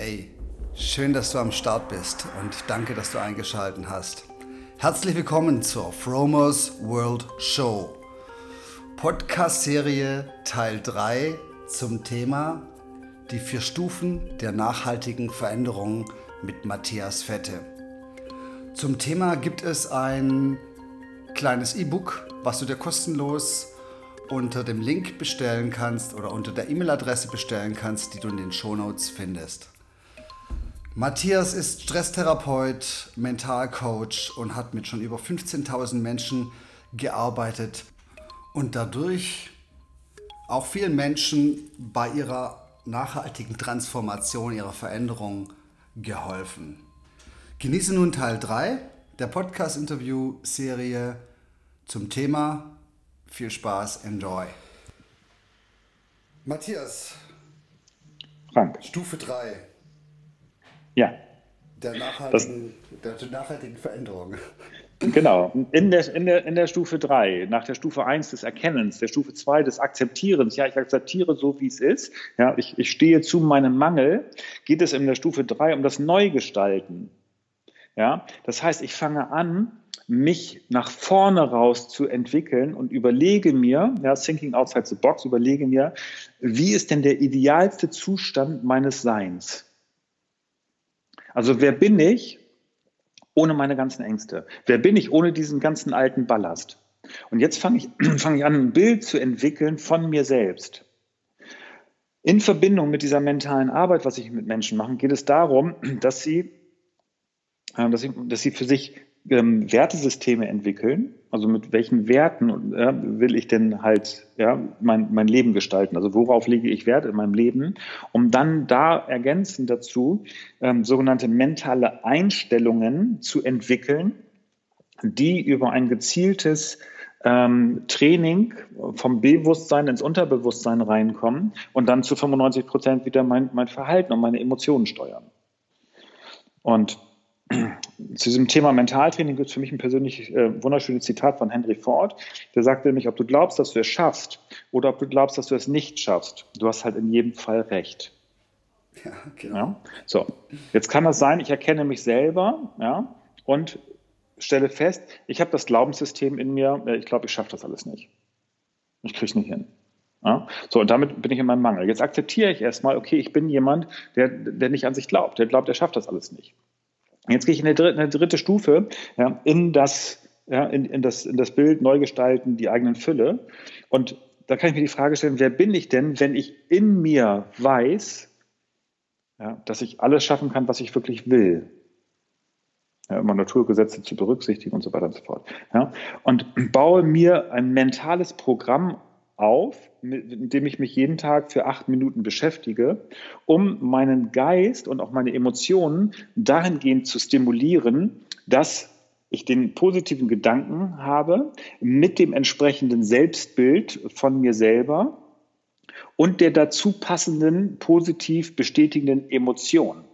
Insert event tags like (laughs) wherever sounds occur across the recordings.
Hey, schön, dass du am Start bist und danke, dass du eingeschaltet hast. Herzlich willkommen zur Fromers World Show. Podcast-Serie Teil 3 zum Thema Die vier Stufen der nachhaltigen Veränderung mit Matthias Fette. Zum Thema gibt es ein kleines E-Book, was du dir kostenlos unter dem Link bestellen kannst oder unter der E-Mail-Adresse bestellen kannst, die du in den Shownotes findest. Matthias ist Stresstherapeut, Mentalcoach und hat mit schon über 15.000 Menschen gearbeitet und dadurch auch vielen Menschen bei ihrer nachhaltigen Transformation, ihrer Veränderung geholfen. Genieße nun Teil 3 der Podcast-Interview-Serie zum Thema. Viel Spaß, enjoy. Matthias. Frank. Stufe 3. Ja. Der nachhaltigen, der, der nachhaltigen Veränderung. (laughs) Genau. In der, in, der, in der Stufe 3, nach der Stufe 1 des Erkennens, der Stufe 2 des Akzeptierens, ja, ich akzeptiere so, wie es ist, ja, ich, ich stehe zu meinem Mangel, geht es in der Stufe 3 um das Neugestalten. Ja, das heißt, ich fange an, mich nach vorne raus zu entwickeln und überlege mir, ja, thinking outside the box, überlege mir, wie ist denn der idealste Zustand meines Seins? Also wer bin ich ohne meine ganzen Ängste? Wer bin ich ohne diesen ganzen alten Ballast? Und jetzt fange ich, (clears throat) fange ich an, ein Bild zu entwickeln von mir selbst. In Verbindung mit dieser mentalen Arbeit, was ich mit Menschen mache, geht es darum, (clears throat) dass sie, äh, dass sie, dass sie für sich ähm, Wertesysteme entwickeln. Also mit welchen Werten äh, will ich denn halt ja, mein, mein Leben gestalten? Also worauf lege ich Wert in meinem Leben? Um dann da ergänzend dazu ähm, sogenannte mentale Einstellungen zu entwickeln, die über ein gezieltes ähm, Training vom Bewusstsein ins Unterbewusstsein reinkommen und dann zu 95 Prozent wieder mein, mein Verhalten und meine Emotionen steuern. Und zu diesem Thema Mentaltraining gibt es für mich ein persönlich äh, wunderschönes Zitat von Henry Ford. Der sagte nämlich, ob du glaubst, dass du es schaffst oder ob du glaubst, dass du es nicht schaffst, du hast halt in jedem Fall recht. Ja, genau. Ja? So, jetzt kann das sein, ich erkenne mich selber ja, und stelle fest, ich habe das Glaubenssystem in mir, äh, ich glaube, ich schaffe das alles nicht. Ich kriege es nicht hin. Ja? So, und damit bin ich in meinem Mangel. Jetzt akzeptiere ich erstmal, okay, ich bin jemand, der, der nicht an sich glaubt, der glaubt, er schafft das alles nicht. Jetzt gehe ich in eine dritte, eine dritte Stufe ja, in, das, ja, in, in, das, in das Bild neu gestalten, die eigenen Fülle. Und da kann ich mir die Frage stellen, wer bin ich denn, wenn ich in mir weiß, ja, dass ich alles schaffen kann, was ich wirklich will? Ja, immer Naturgesetze zu berücksichtigen und so weiter und so fort. Ja, und baue mir ein mentales Programm auf, mit dem ich mich jeden Tag für acht Minuten beschäftige, um meinen Geist und auch meine Emotionen dahingehend zu stimulieren, dass ich den positiven Gedanken habe mit dem entsprechenden Selbstbild von mir selber und der dazu passenden positiv bestätigenden Emotion.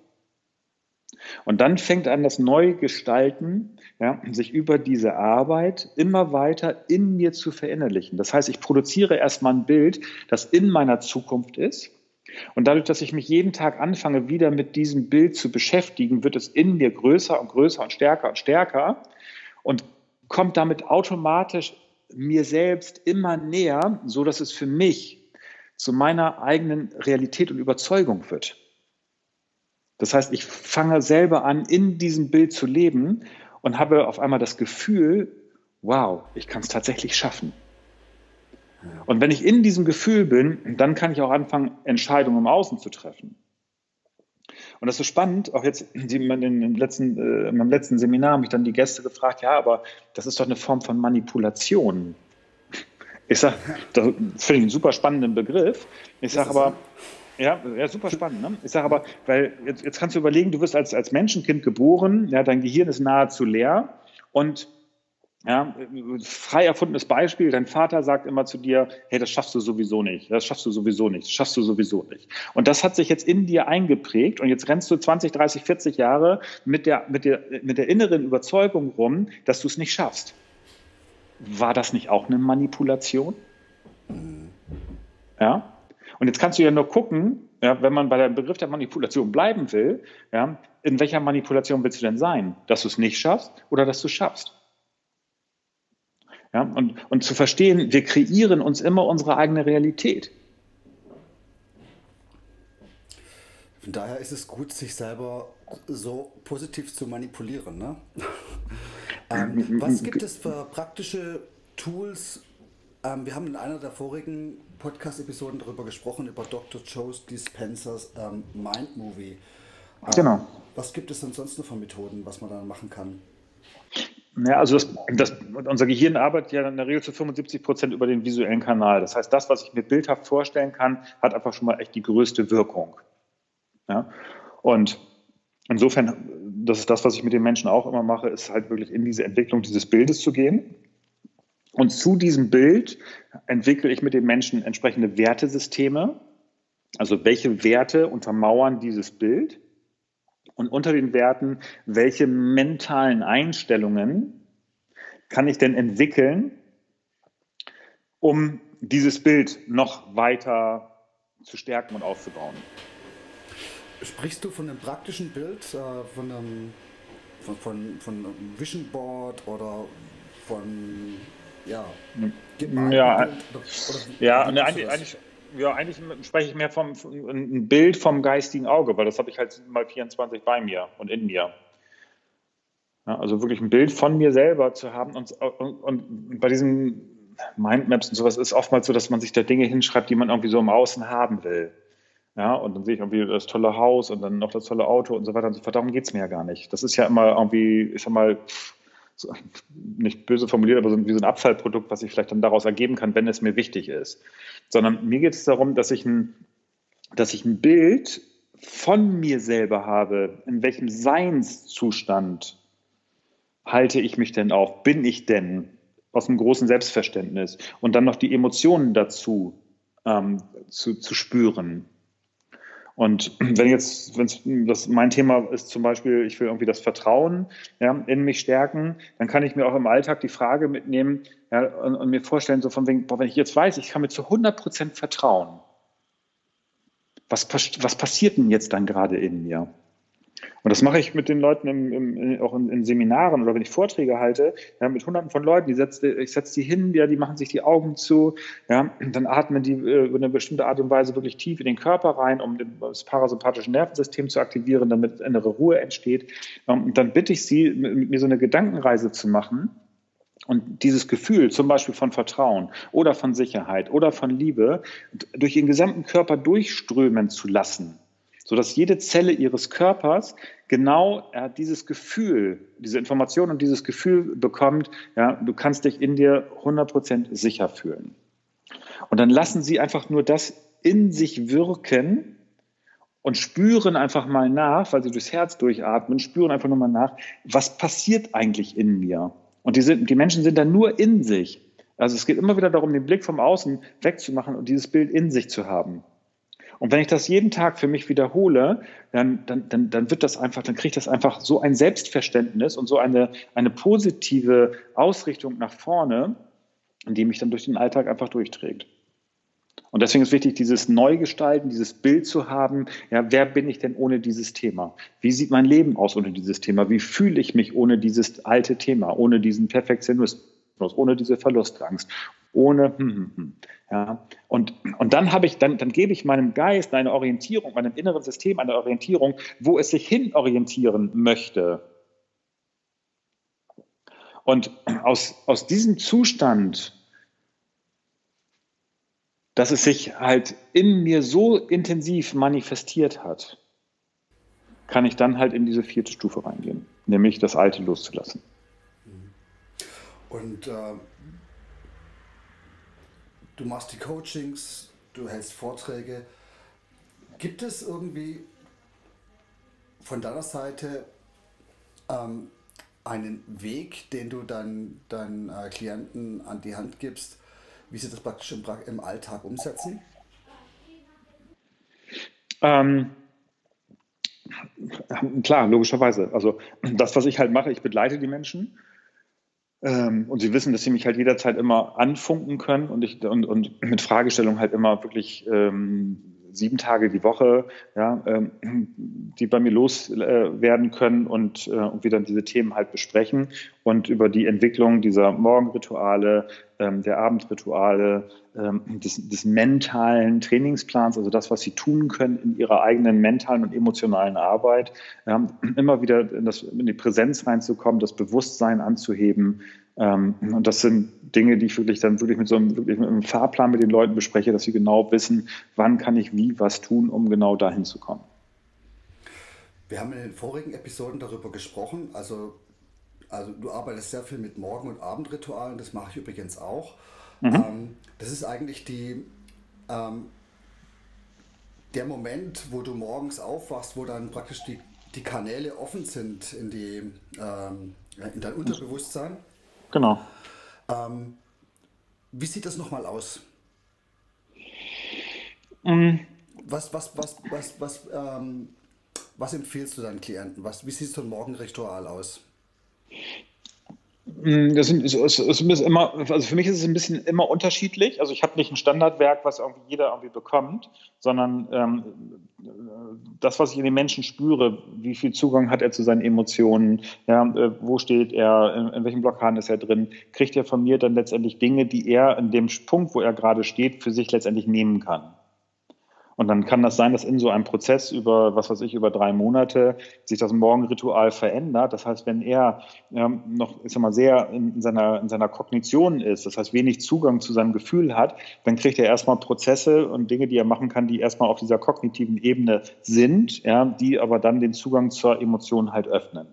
Und dann fängt an das Neugestalten, ja, sich über diese Arbeit immer weiter in mir zu verinnerlichen. Das heißt, ich produziere erstmal ein Bild, das in meiner Zukunft ist. Und dadurch, dass ich mich jeden Tag anfange, wieder mit diesem Bild zu beschäftigen, wird es in mir größer und größer und stärker und stärker und kommt damit automatisch mir selbst immer näher, so dass es für mich zu meiner eigenen Realität und Überzeugung wird. Das heißt, ich fange selber an, in diesem Bild zu leben und habe auf einmal das Gefühl, wow, ich kann es tatsächlich schaffen. Und wenn ich in diesem Gefühl bin, dann kann ich auch anfangen, Entscheidungen im Außen zu treffen. Und das ist so spannend, auch jetzt in, letzten, äh, in meinem letzten Seminar haben mich dann die Gäste gefragt, ja, aber das ist doch eine Form von Manipulation. Ich sage, das finde ich einen super spannenden Begriff. Ich sage aber, ja, ja, super spannend. Ne? Ich sage aber, weil jetzt, jetzt kannst du überlegen, du wirst als, als Menschenkind geboren, ja, dein Gehirn ist nahezu leer und ja, frei erfundenes Beispiel, dein Vater sagt immer zu dir, hey, das schaffst du sowieso nicht, das schaffst du sowieso nicht, das schaffst du sowieso nicht. Und das hat sich jetzt in dir eingeprägt und jetzt rennst du 20, 30, 40 Jahre mit der, mit der, mit der inneren Überzeugung rum, dass du es nicht schaffst. War das nicht auch eine Manipulation? Ja, und jetzt kannst du ja nur gucken, ja, wenn man bei dem Begriff der Manipulation bleiben will, ja, in welcher Manipulation willst du denn sein? Dass du es nicht schaffst oder dass du es schaffst? Ja, und, und zu verstehen, wir kreieren uns immer unsere eigene Realität. Von daher ist es gut, sich selber so positiv zu manipulieren. Ne? (laughs) ähm, was gibt es für praktische Tools? Ähm, wir haben in einer der vorigen Podcast-Episoden darüber gesprochen, über Dr. Joe Dispensers ähm, Mind Movie. Ähm, genau. Was gibt es denn sonst noch für Methoden, was man dann machen kann? Ja, also das, das, unser Gehirn arbeitet ja in der Regel zu 75 Prozent über den visuellen Kanal. Das heißt, das, was ich mir bildhaft vorstellen kann, hat einfach schon mal echt die größte Wirkung. Ja? Und insofern, das ist das, was ich mit den Menschen auch immer mache, ist halt wirklich in diese Entwicklung dieses Bildes zu gehen. Und zu diesem Bild entwickle ich mit den Menschen entsprechende Wertesysteme. Also welche Werte untermauern dieses Bild? Und unter den Werten, welche mentalen Einstellungen kann ich denn entwickeln, um dieses Bild noch weiter zu stärken und aufzubauen? Sprichst du von einem praktischen Bild, äh, von einem von, von, von einem Vision Board oder von ja, ja, oder ja, ne, eigentlich, eigentlich, ja, eigentlich spreche ich mehr vom, vom ein Bild vom geistigen Auge, weil das habe ich halt mal 24 bei mir und in mir. Ja, also wirklich ein Bild von mir selber zu haben und, und, und bei diesen Mindmaps und sowas ist oftmals so, dass man sich da Dinge hinschreibt, die man irgendwie so im Außen haben will. Ja, und dann sehe ich irgendwie das tolle Haus und dann noch das tolle Auto und so weiter und so fort. Darum geht es mir ja gar nicht. Das ist ja immer irgendwie, ich sag mal, so, nicht böse formuliert, aber so, wie so ein Abfallprodukt, was ich vielleicht dann daraus ergeben kann, wenn es mir wichtig ist. Sondern mir geht es darum, dass ich ein, dass ich ein Bild von mir selber habe, in welchem Seinszustand halte ich mich denn auf, bin ich denn aus einem großen Selbstverständnis und dann noch die Emotionen dazu ähm, zu, zu spüren. Und (clears throat) wenn jetzt, wenn das mein Thema ist zum Beispiel, ich will irgendwie das Vertrauen ja, in mich stärken, dann kann ich mir auch im Alltag die Frage mitnehmen ja, und, und, mir vorstellen, so von wegen, boah, wenn ich jetzt weiß, ich kann mir zu 100 Prozent vertrauen, was, was passiert denn jetzt dann gerade in mir? Und das mache ich mit den Leuten im, im, auch in, in, Seminaren oder wenn ich Vorträge halte, ja, mit hunderten von Leuten, die setze, ich setze die hin, ja, die machen sich die Augen zu, ja, dann atmen die äh, über eine bestimmte Art und Weise wirklich tief in den Körper rein, um das parasympathische Nervensystem zu aktivieren, damit innere Ruhe entsteht. Ähm, und dann bitte ich sie, mit mir so eine Gedankenreise zu machen. Und dieses Gefühl zum Beispiel von Vertrauen oder von Sicherheit oder von Liebe durch ihren gesamten Körper durchströmen zu lassen sodass jede Zelle ihres Körpers genau äh, dieses Gefühl, diese Information und dieses Gefühl bekommt, ja, du kannst dich in dir 100% sicher fühlen. Und dann lassen sie einfach nur das in sich wirken und spüren einfach mal nach, weil sie durchs Herz durchatmen, spüren einfach nur mal nach, was passiert eigentlich in mir? Und die, sind, die Menschen sind dann nur in sich. Also es geht immer wieder darum, den Blick vom Außen wegzumachen und dieses Bild in sich zu haben. Und wenn ich das jeden Tag für mich wiederhole, dann, dann, dann, dann wird das einfach, dann kriegt das einfach so ein Selbstverständnis und so eine, eine positive Ausrichtung nach vorne, die mich dann durch den Alltag einfach durchträgt. Und deswegen ist wichtig, dieses Neugestalten, dieses Bild zu haben. Ja, wer bin ich denn ohne dieses Thema? Wie sieht mein Leben aus ohne dieses Thema? Wie fühle ich mich ohne dieses alte Thema, ohne diesen Perfektionismus, ohne diese Verlustangst, ohne hm, hm, hm. Ja, und, und dann habe ich, dann, dann gebe ich meinem Geist eine Orientierung, meinem inneren System eine Orientierung, wo es sich hin orientieren möchte. Und aus, aus diesem Zustand, dass es sich halt in mir so intensiv manifestiert hat, kann ich dann halt in diese vierte Stufe reingehen, nämlich das Alte loszulassen. Und äh, du machst die Coachings, du hältst Vorträge. Gibt es irgendwie von deiner Seite ähm, einen Weg, den du deinen äh, Klienten an die Hand gibst, wie sie das praktisch im, im Alltag umsetzen? Ähm, klar, logischerweise. Also das, was ich halt mache, ich begleite die Menschen ähm, und sie wissen, dass sie mich halt jederzeit immer anfunken können und, ich, und, und mit Fragestellungen halt immer wirklich ähm, sieben Tage die Woche, ja, ähm, die bei mir loswerden äh, können und, äh, und wir dann diese Themen halt besprechen und über die Entwicklung dieser Morgenrituale, der Abendrituale, ähm, des, des mentalen Trainingsplans, also das, was sie tun können in ihrer eigenen mentalen und emotionalen Arbeit, ja, immer wieder in, das, in die Präsenz reinzukommen, das Bewusstsein anzuheben, ähm, und das sind Dinge, die ich wirklich dann wirklich mit so einem, wirklich mit einem Fahrplan mit den Leuten bespreche, dass sie genau wissen, wann kann ich wie was tun, um genau dahin zu kommen. Wir haben in den vorigen Episoden darüber gesprochen. Also, also du arbeitest sehr viel mit Morgen- und Abendritualen, das mache ich übrigens auch. Mhm. Ähm, das ist eigentlich die, ähm, der Moment, wo du morgens aufwachst, wo dann praktisch die, die Kanäle offen sind in, die, ähm, in dein Unterbewusstsein. Genau. Ähm, wie sieht das nochmal aus? Mhm. Was, was, was, was, was, ähm, was empfiehlst du deinen Klienten? Was, wie sieht so ein Morgenritual aus? Mm, das ist, ist, ist immer, also für mich ist es ein bisschen immer unterschiedlich. Also ich habe nicht ein Standardwerk, was irgendwie jeder irgendwie bekommt, sondern ähm, das, was ich in den Menschen spüre, wie viel Zugang hat er zu seinen Emotionen, ja, äh, wo steht er, in, in welchen Blockaden ist er drin, kriegt er von mir dann letztendlich Dinge, die er in dem Punkt, wo er gerade steht, für sich letztendlich nehmen kann. Und dann kann das sein, dass in so einem Prozess über, was weiß ich, über drei Monate sich das Morgenritual verändert. Das heißt, wenn er ähm, noch, ich sag mal, sehr in seiner, in seiner Kognition ist, das heißt, wenig Zugang zu seinem Gefühl hat, dann kriegt er erstmal Prozesse und Dinge, die er machen kann, die erstmal auf dieser kognitiven Ebene sind, ja, die aber dann den Zugang zur Emotion halt öffnen.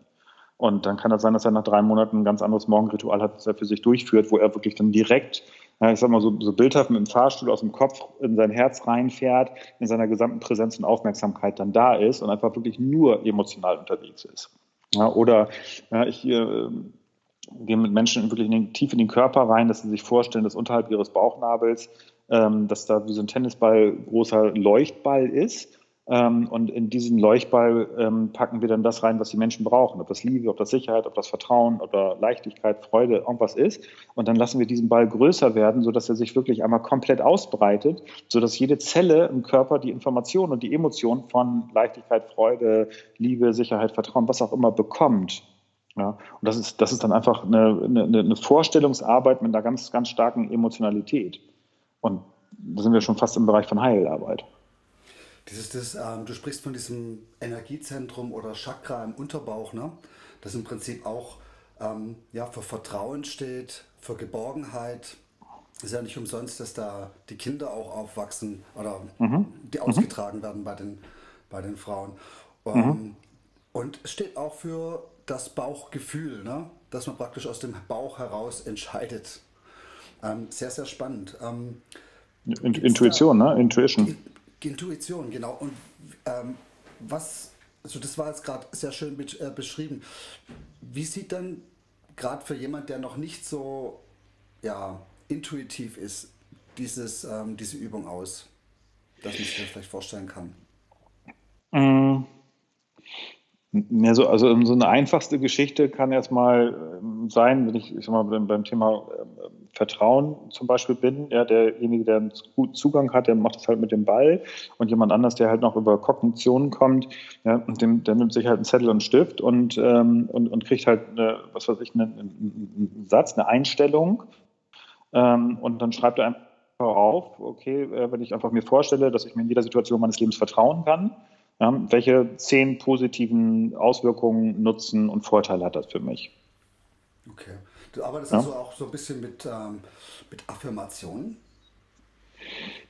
Und dann kann das sein, dass er nach drei Monaten ein ganz anderes Morgenritual hat, das er für sich durchführt, wo er wirklich dann direkt ich sag mal so, so bildhaft mit dem Fahrstuhl aus dem Kopf in sein Herz reinfährt, in seiner gesamten Präsenz und Aufmerksamkeit dann da ist und einfach wirklich nur emotional unterwegs ist. Ja, oder ja, ich äh, gehe mit Menschen wirklich in den, tief in den Körper rein, dass sie sich vorstellen, dass unterhalb ihres Bauchnabels, ähm, dass da wie so ein Tennisball großer Leuchtball ist und in diesen Leuchtball ähm, packen wir dann das rein, was die Menschen brauchen. Ob das Liebe, ob das Sicherheit, ob das Vertrauen oder Leichtigkeit, Freude, irgendwas ist. Und dann lassen wir diesen Ball größer werden, sodass er sich wirklich einmal komplett ausbreitet, sodass jede Zelle im Körper die Information und die Emotion von Leichtigkeit, Freude, Liebe, Sicherheit, Vertrauen, was auch immer bekommt. Ja, und das ist, das ist dann einfach eine, eine, eine Vorstellungsarbeit mit einer ganz, ganz starken Emotionalität. Und da sind wir schon fast im Bereich von Heilarbeit. Dieses, das, ähm, du sprichst von diesem Energiezentrum oder Chakra im Unterbauch, ne? das im Prinzip auch ähm, ja, für Vertrauen steht, für Geborgenheit. Ist ja nicht umsonst, dass da die Kinder auch aufwachsen oder mhm. die mhm. ausgetragen mhm. werden bei den, bei den Frauen. Ähm, mhm. Und es steht auch für das Bauchgefühl, ne? dass man praktisch aus dem Bauch heraus entscheidet. Ähm, sehr, sehr spannend. Ähm, Intuition, da, ne? Intuition. Intuition, genau. Und ähm, was, also das war jetzt gerade sehr schön be äh, beschrieben. Wie sieht dann gerade für jemand, der noch nicht so ja, intuitiv ist, dieses, ähm, diese Übung aus, dass sich das vielleicht vorstellen kann? Mm. Ja, so, also so eine einfachste Geschichte kann erstmal ähm, sein, wenn ich, ich sag mal, beim, Thema äh, Vertrauen zum Beispiel bin, ja, derjenige, der einen guten Zugang hat, der macht das halt mit dem Ball und jemand anders, der halt noch über Kognition kommt, ja, dem, der nimmt sich halt einen Zettel und einen Stift und, ähm, und, und kriegt halt, eine, was weiß ich, einen, einen Satz, eine Einstellung ähm, und dann schreibt er einfach auf, okay, äh, wenn ich einfach mir vorstelle, dass ich mir in jeder Situation meines Lebens vertrauen kann, ja, welche zehn positiven Auswirkungen, Nutzen und Vorteile hat das für mich? Okay. Du arbeitest ja. also auch so ein bisschen mit, ähm, mit Affirmationen?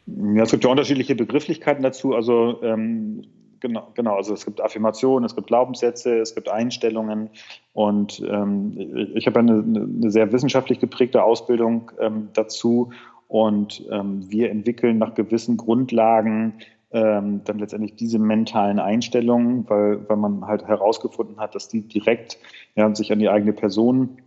Ja, es gibt ja unterschiedliche Begrifflichkeiten dazu. Also ähm, genau, genau, also es gibt Affirmationen, es gibt Glaubenssätze, es gibt Einstellungen und ähm, ich habe eine, eine, sehr wissenschaftlich geprägte Ausbildung ähm, dazu und ähm, wir entwickeln nach gewissen Grundlagen ähm, dann letztendlich diese mentalen Einstellungen, weil, weil man halt herausgefunden hat, dass die direkt ja, sich an die eigene Person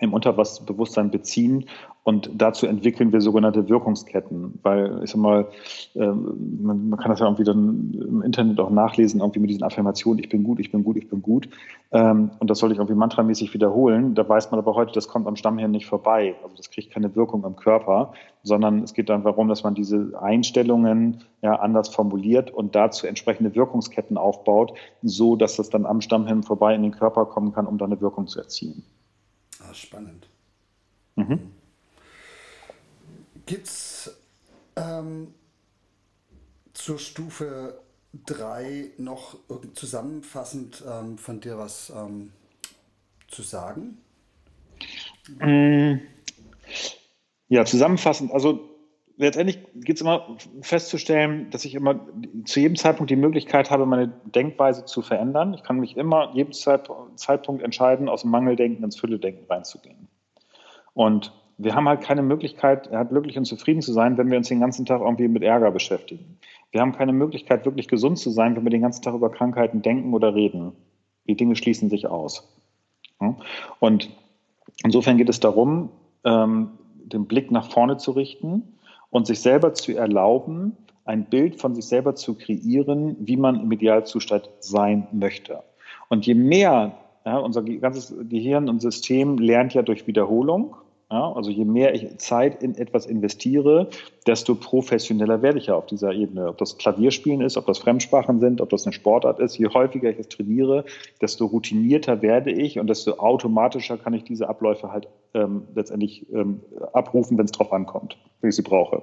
im Unterbewusstsein beziehen und dazu entwickeln wir sogenannte Wirkungsketten, weil ich sag mal, ähm, man, kann das ja irgendwie dann im Internet auch nachlesen, irgendwie mit diesen Affirmationen, ich bin gut, ich bin gut, ich bin gut. Ähm, und das sollte ich irgendwie mantramäßig wiederholen. Da weiß man aber heute, das kommt am Stammhirn nicht vorbei. Also das kriegt keine Wirkung im Körper, sondern es geht dann darum, dass man diese Einstellungen ja anders formuliert und dazu entsprechende Wirkungsketten aufbaut, so dass das dann am Stammhirn vorbei in den Körper kommen kann, um dann eine Wirkung zu erzielen. Spannend. Mhm. Gibt es ähm, zur Stufe 3 noch zusammenfassend ähm, von dir was ähm, zu sagen? Mm. Ja, zusammenfassend, also letztendlich geht es immer festzustellen, dass ich immer zu jedem Zeitpunkt die Möglichkeit habe, meine Denkweise zu verändern. Ich kann mich immer jedem Zeitpunkt entscheiden, aus dem Mangeldenken ins Fülledenken reinzugehen. Und wir haben halt keine Möglichkeit, halt glücklich und zufrieden zu sein, wenn wir uns den ganzen Tag irgendwie mit Ärger beschäftigen. Wir haben keine Möglichkeit, wirklich gesund zu sein, wenn wir den ganzen Tag über Krankheiten denken oder reden. Die Dinge schließen sich aus. Und insofern geht es darum, ähm, den Blick nach vorne zu richten und sich selber zu erlauben, ein Bild von sich selber zu kreieren, wie man im Idealzustand sein möchte. Und je mehr, ja, unser ganzes Gehirn und System lernt ja durch Wiederholung, ja, also je mehr ich Zeit in etwas investiere, desto professioneller werde ich ja auf dieser Ebene. Ob das Klavierspielen ist, ob das Fremdsprachen sind, ob das eine Sportart ist, je häufiger ich es trainiere, desto routinierter werde ich und desto automatischer kann ich diese Abläufe halt ähm, letztendlich ähm, abrufen, wenn es drauf ankommt, wenn ich sie brauche.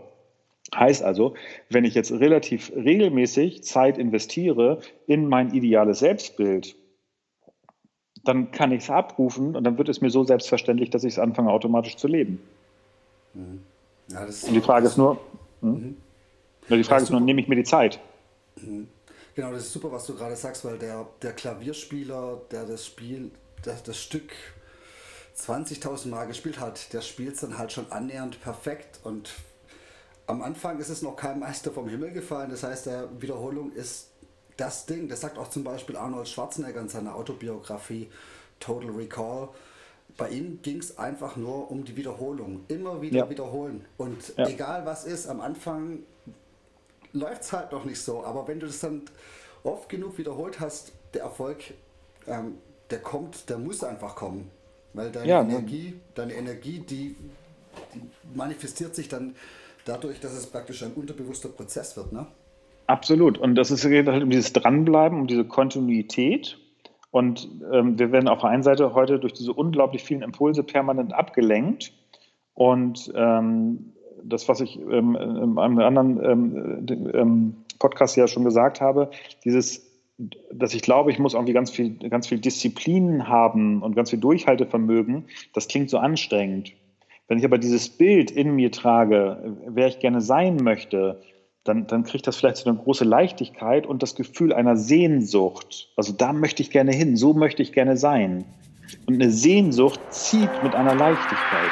Heißt also, wenn ich jetzt relativ regelmäßig Zeit investiere in mein ideales Selbstbild, dann kann ich es abrufen und dann wird es mir so selbstverständlich, dass ich es anfange, automatisch zu leben. Mhm. Ja, und die Frage ist nur, hm? mhm. die Frage ist nur, nehme ich mir die Zeit? Mhm. Genau, das ist super, was du gerade sagst, weil der, der Klavierspieler, der das Spiel, das, das Stück 20.000 Mal gespielt hat, der spielt es dann halt schon annähernd perfekt und am Anfang ist es noch kein Meister vom Himmel gefallen, das heißt, der Wiederholung ist das Ding, das sagt auch zum Beispiel Arnold Schwarzenegger in seiner Autobiografie Total Recall. Bei ihm ging es einfach nur um die Wiederholung. Immer wieder ja. wiederholen. Und ja. egal was ist, am Anfang läuft es halt noch nicht so. Aber wenn du das dann oft genug wiederholt hast, der Erfolg, ähm, der kommt, der muss einfach kommen. Weil deine ja, ne. Energie, deine Energie, die, die manifestiert sich dann dadurch, dass es praktisch ein unterbewusster Prozess wird. Ne? Absolut. Und das ist, geht halt um dieses Dranbleiben, um diese Kontinuität. Und ähm, wir werden auf der einen Seite heute durch diese unglaublich vielen Impulse permanent abgelenkt. Und ähm, das, was ich ähm, in einem anderen ähm, ähm, Podcast ja schon gesagt habe, dieses, dass ich glaube, ich muss irgendwie ganz viel, ganz viel Disziplin haben und ganz viel Durchhaltevermögen, das klingt so anstrengend. Wenn ich aber dieses Bild in mir trage, wer ich gerne sein möchte, dann, dann kriegt das vielleicht so eine große Leichtigkeit und das Gefühl einer Sehnsucht. Also da möchte ich gerne hin, so möchte ich gerne sein. Und eine Sehnsucht zieht mit einer Leichtigkeit.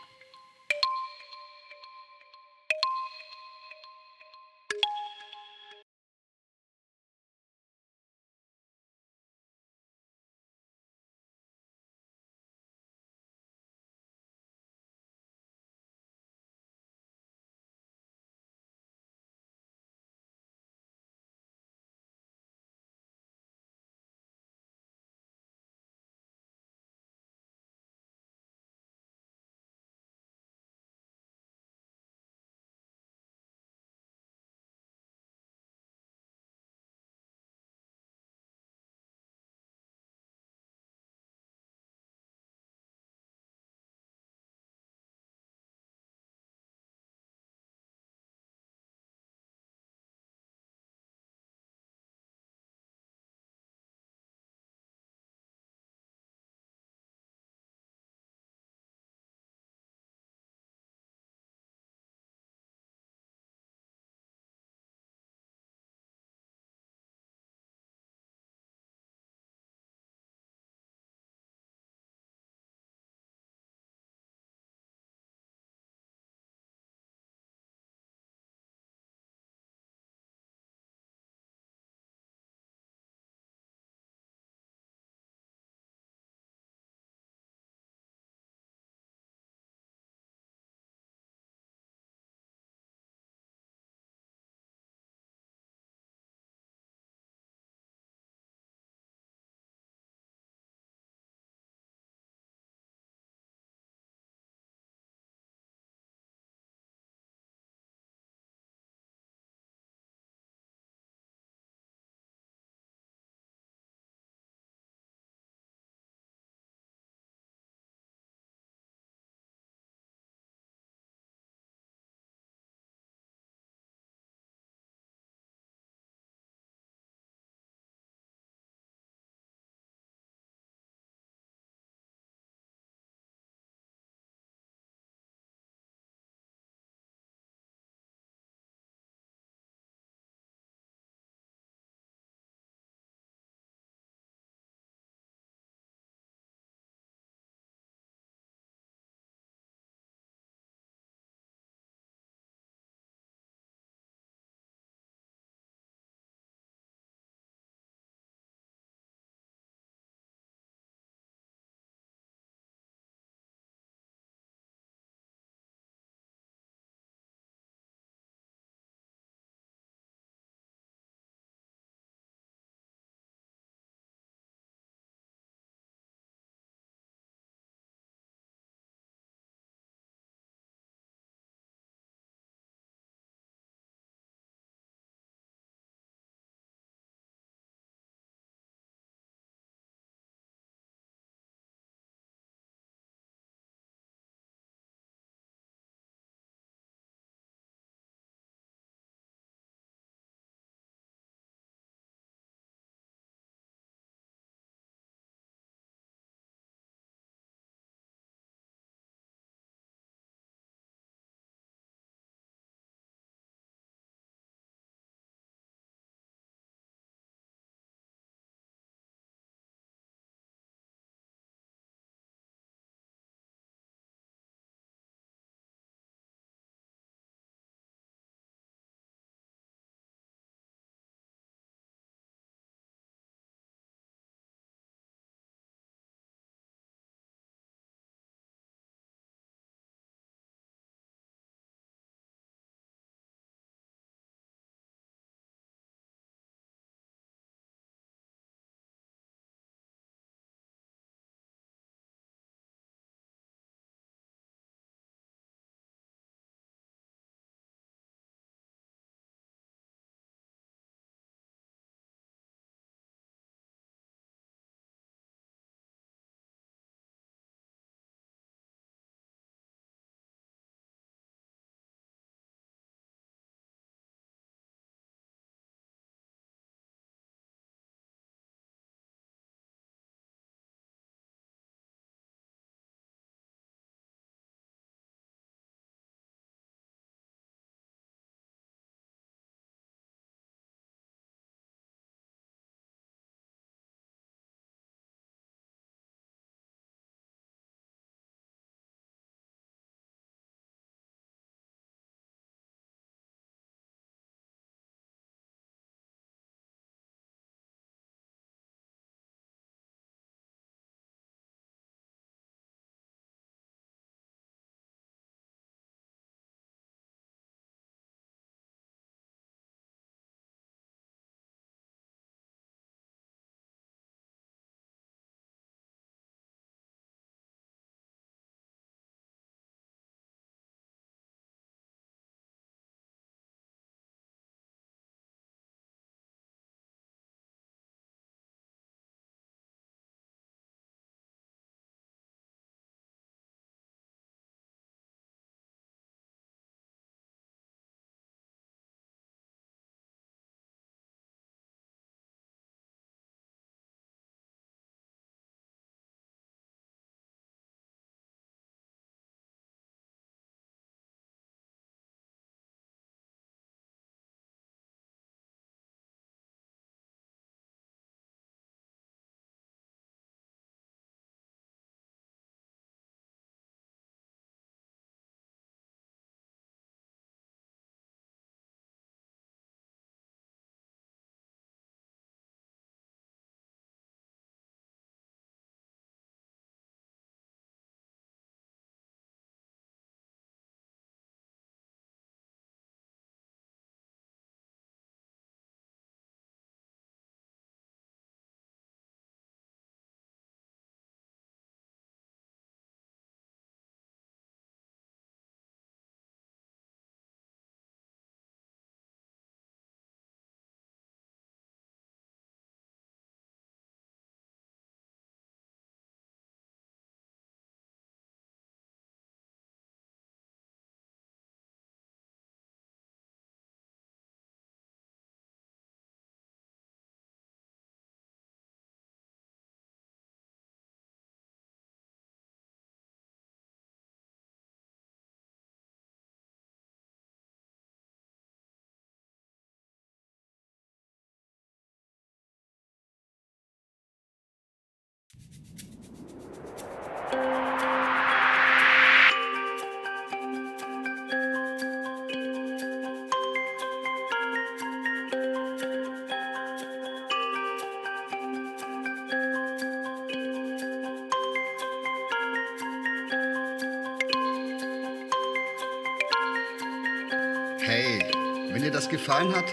Hey, wenn dir das gefallen hat,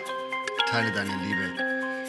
teile deine Liebe.